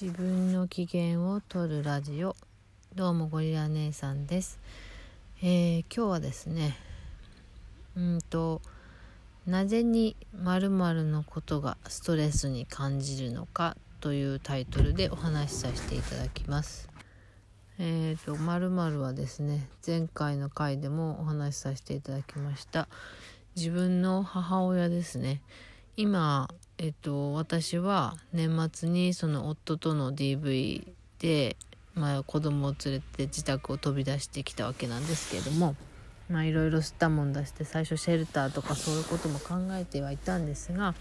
自分の機嫌を取るラジオ。どうもゴリラ姉さんです、えー今日はですねうんとなぜに〇〇のことがストレスに感じるのかというタイトルでお話しさせていただきます。えーと〇〇はですね前回の回でもお話しさせていただきました。自分の母親ですね。今えっと私は年末にその夫との DV で、まあ、子供を連れて自宅を飛び出してきたわけなんですけれどもまあいろいろ吸ったもん出して最初シェルターとかそういうことも考えてはいたんですが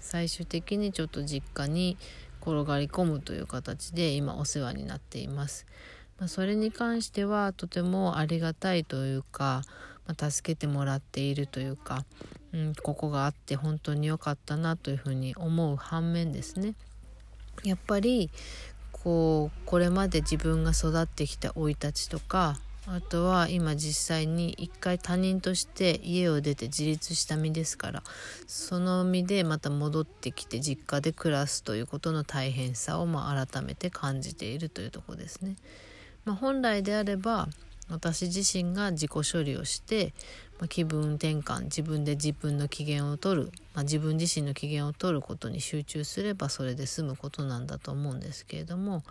最終的にちょっと実家に転がり込むという形で今お世話になっています。まあ、それに関してはとてもありがたいというか、まあ、助けてもらっているというか、うん、ここがあって本当に良かったなというふうに思う反面ですねやっぱりこうこれまで自分が育ってきた生い立ちとかあとは今実際に一回他人として家を出て自立した身ですからその身でまた戻ってきて実家で暮らすということの大変さをまあ改めて感じているというところですね。まあ、本来であれば私自身が自己処理をして、まあ、気分転換自分で自分の機嫌を取る、まあ、自分自身の機嫌を取ることに集中すればそれで済むことなんだと思うんですけれども、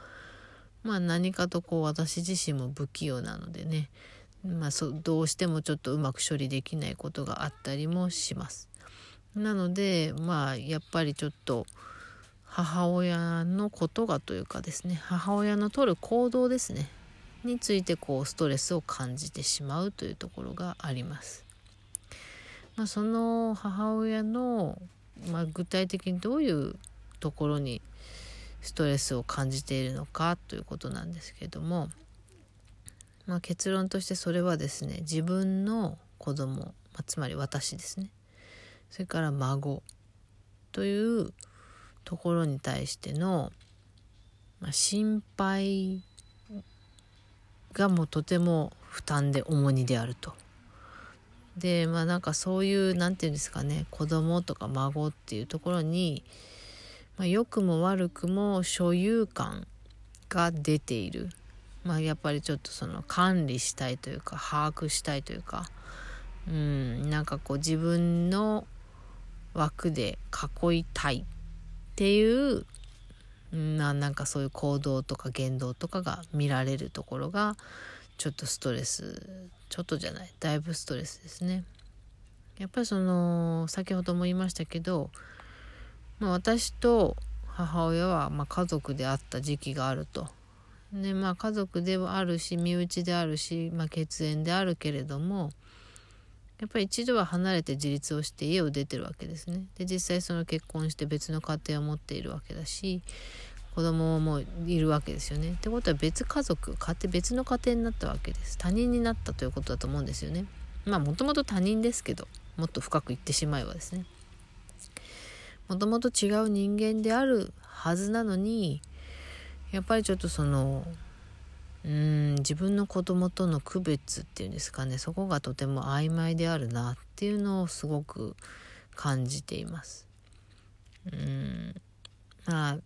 まあ、何かとこう私自身も不器用なのでね、まあ、そどうしてもちょっとうまく処理できないことがあったりもします。なのでまあやっぱりちょっと母親のことがというかですね母親の取る行動ですねについてこうストレスを感じてしまうというところがあります。まあ、その母親の、まあ、具体的にどういうところにストレスを感じているのかということなんですけども、まあ、結論としてそれはですね自分の子供、まあ、つまり私ですねそれから孫というところに対しての、まあ、心配がもうとても負担で重荷であると。でまあなんかそういう何て言うんですかね子供とか孫っていうところに、まあ、良くも悪くも所有感が出ている。まあやっぱりちょっとその管理したいというか把握したいというかうんなんかこう自分の枠で囲いたいっていうななんかそういう行動とか言動とかが見られるところがちょっとストレスちょっとじゃないだいぶストレスですね。やっぱりその先ほども言いましたけど、まあ、私と母親はま家族であった時期があると。でまあ家族ではあるし身内であるし、まあ、血縁であるけれどもやっぱり一度は離れて自立をして家を出てるわけですね。で実際その結婚して別の家庭を持っているわけだし子供もいるわけですよね。ってことは別家族家庭別の家庭になったわけです。他人になったということだと思うんですよね。まあもともと他人ですけどもっと深く言ってしまえばですね。もともと違う人間であるはずなのにやっぱりちょっとその自分の子供との区別っていうんですかねそこがとても曖昧であるなっていうのをすごく感じています。うん。まあ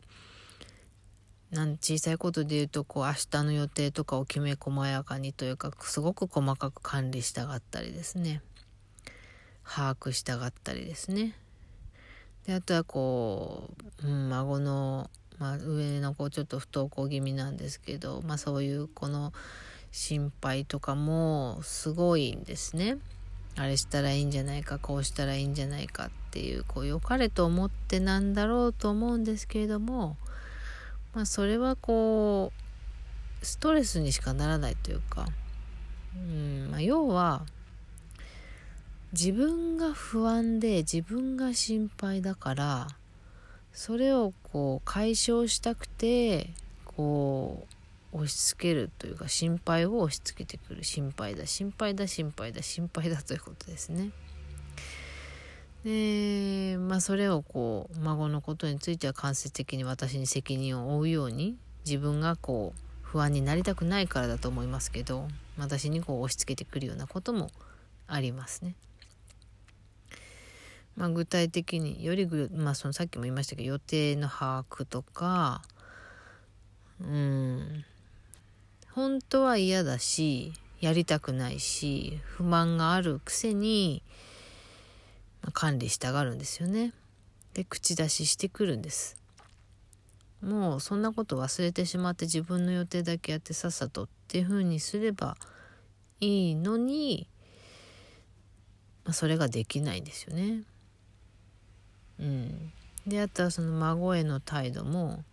なん小さいことで言うとこう明日の予定とかをきめ細やかにというかすごく細かく管理したがったりですね。把握したがったりですね。であとはこう、うん、孫のまあ、上の子ちょっと不登校気味なんですけど、まあ、そういうこの心配とかもすごいんですね。あれしたらいいんじゃないかこうしたらいいんじゃないかっていうこう良かれと思ってなんだろうと思うんですけれども、まあ、それはこうストレスにしかならないというか、うんまあ、要は自分が不安で自分が心配だからそれをこう解消したくてこう押し付けるというか心配を押し付けてくる心配だ心配だ心配だ心配だということですね。でまあそれをこう孫のことについては間接的に私に責任を負うように自分がこう不安になりたくないからだと思いますけど私にこう押し付けてくるようなこともありますね。まあ、具体的によりぐ、まあ、そのさっきも言いましたけど予定の把握とかうん本当は嫌だしやりたくないし不満があるくせに、まあ、管理したがるんですよね。で口出ししてくるんです。もうそんなこと忘れてしまって自分の予定だけやってさっさとっていう風にすればいいのに、まあ、それができないんですよね。うん、であとはその孫への態度も、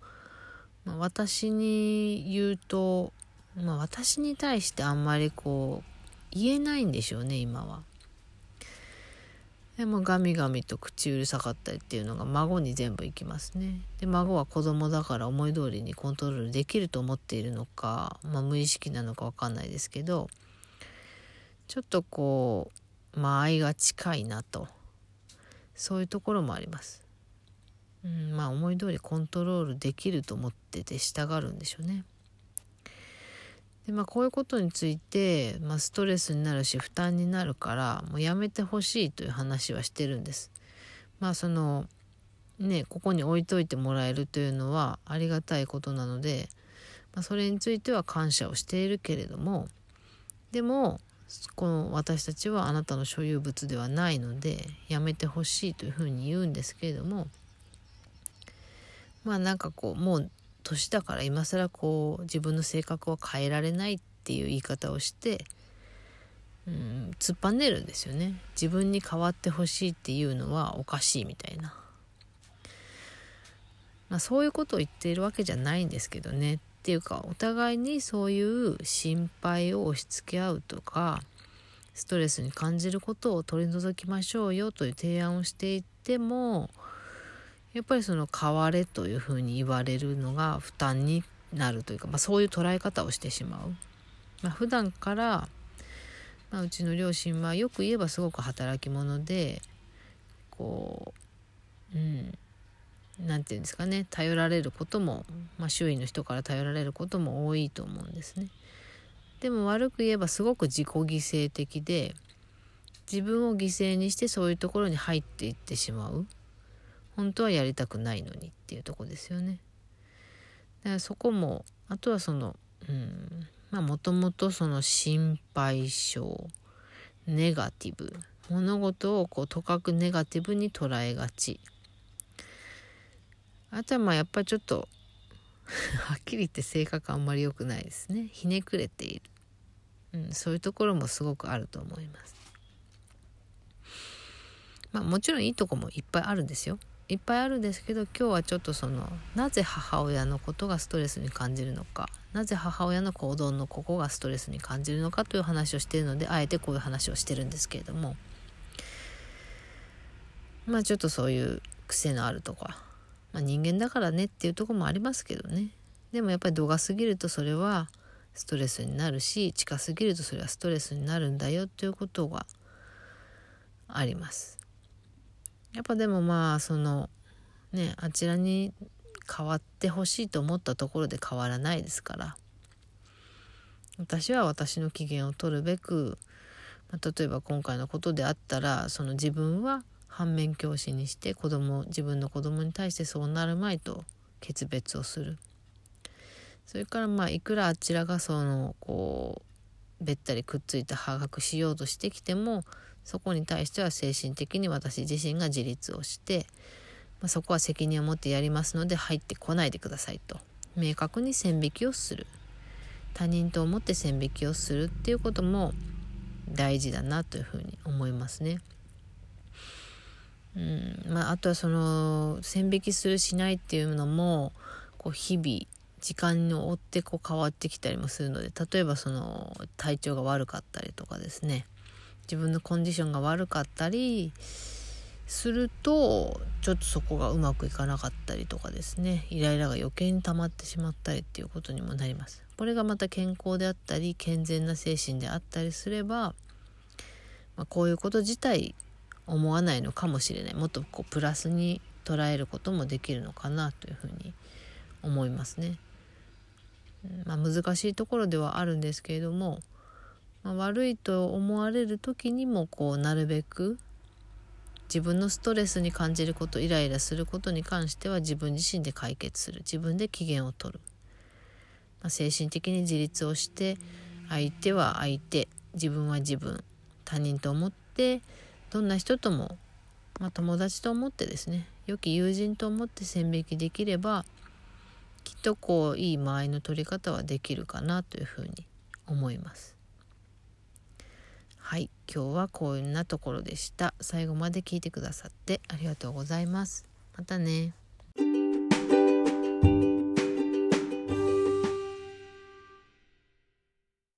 まあ、私に言うと、まあ、私に対してあんまりこう言えないんでしょうね今は。でもガミガミと口うるさかったりっていうのが孫に全部いきますね。で孫は子供だから思い通りにコントロールできると思っているのか、まあ、無意識なのか分かんないですけどちょっとこう間合いが近いなとそういうところもあります。うん、まあ思い通りコントロールできると思ってて従うんでしょうね。でまあこういうことについて、まあ、ストレスになるし負担になるからもうやめてほしいという話はしてるんです。まあそのねここに置いといてもらえるというのはありがたいことなので、まあ、それについては感謝をしているけれどもでもこの私たちはあなたの所有物ではないのでやめてほしいというふうに言うんですけれどもまあなんかこうもう年だから今更こう自分の性格を変えられないっていう言い方をしてうん突っぱねるんですよね。自分に変わってほしいっていうのはおかしいみたいな、まあ、そういうことを言っているわけじゃないんですけどね。っていうかお互いにそういう心配を押し付け合うとかストレスに感じることを取り除きましょうよという提案をしていってもやっぱりその変われというふうに言われるのが負担になるというか、まあ、そういう捉え方をしてしまう。まあ、普段から、まあ、うちの両親はよく言えばすごく働き者でこううん何て言うんですかね頼られることも、まあ、周囲の人から頼られることも多いと思うんですね。でも悪く言えばすごく自己犠牲的で自分を犠牲にしてそういうところに入っていってしまう。本当はやりたくないのにっていうとこですよね。だからそこもあとはそのうんまあもともとその心配性ネガティブ物事をこうとかくネガティブに捉えがちあとはまあやっぱりちょっと はっきり言って性格あんまり良くないですね。ひねくれている、うん、そういうところもすごくあると思います。まあもちろんいいとこもいっぱいあるんですよ。いっぱいあるんですけど今日はちょっとそのなぜ母親のことがストレスに感じるのかなぜ母親の行動のここがストレスに感じるのかという話をしているのであえてこういう話をしてるんですけれどもまあちょっとそういう癖のあるとか、まあ、人間だからねっていうとこもありますけどねでもやっぱり度が過ぎるとそれはストレスになるし近すぎるとそれはストレスになるんだよということがあります。やっぱでもまあそのねあちらに変わってほしいと思ったところで変わらないですから私は私の機嫌を取るべく、ま、例えば今回のことであったらその自分は反面教師にして子供自分の子供に対してそうなるまいと決別をする。それからまあいくらあちらがそのこうべったりくっついて把握しようとしてきてもそこに対しては精神的に私自身が自立をして、まあ、そこは責任を持ってやりますので入ってこないでくださいと。明確に線引きをする。他人と思って線引きをするっていうことも大事だなというふうに思いますね。うん。まあ、あとはその線引きするしないっていうのもこう日々時間に追ってこう変わってきたりもするので例えばその体調が悪かったりとかですね。自分のコンディションが悪かったりするとちょっとそこがうまくいかなかったりとかですね。イライラが余計に溜まってしまったりっていうことにもなります。これがまた健康であったり健全な精神であったりすれば、まあ、こういうこと自体思わないのかもしれない。もっとこうプラスに捉えることもできるのかなというふうに思いますね。まあ、難しいところではあるんですけれどもまあ、悪いと思われる時にもこうなるべく自分のストレスに感じることイライラすることに関しては自分自身で解決する。自分で機嫌を取る。まあ、精神的に自立をして相手は相手。自分は自分。他人と思ってどんな人とも、まあ、友達と思ってですね良き友人と思って線引きできればきっとこういい間合いの取り方はできるかなというふうに思います。はい今日はこんなところでした。最後まで聞いてくださってありがとうございます。またね。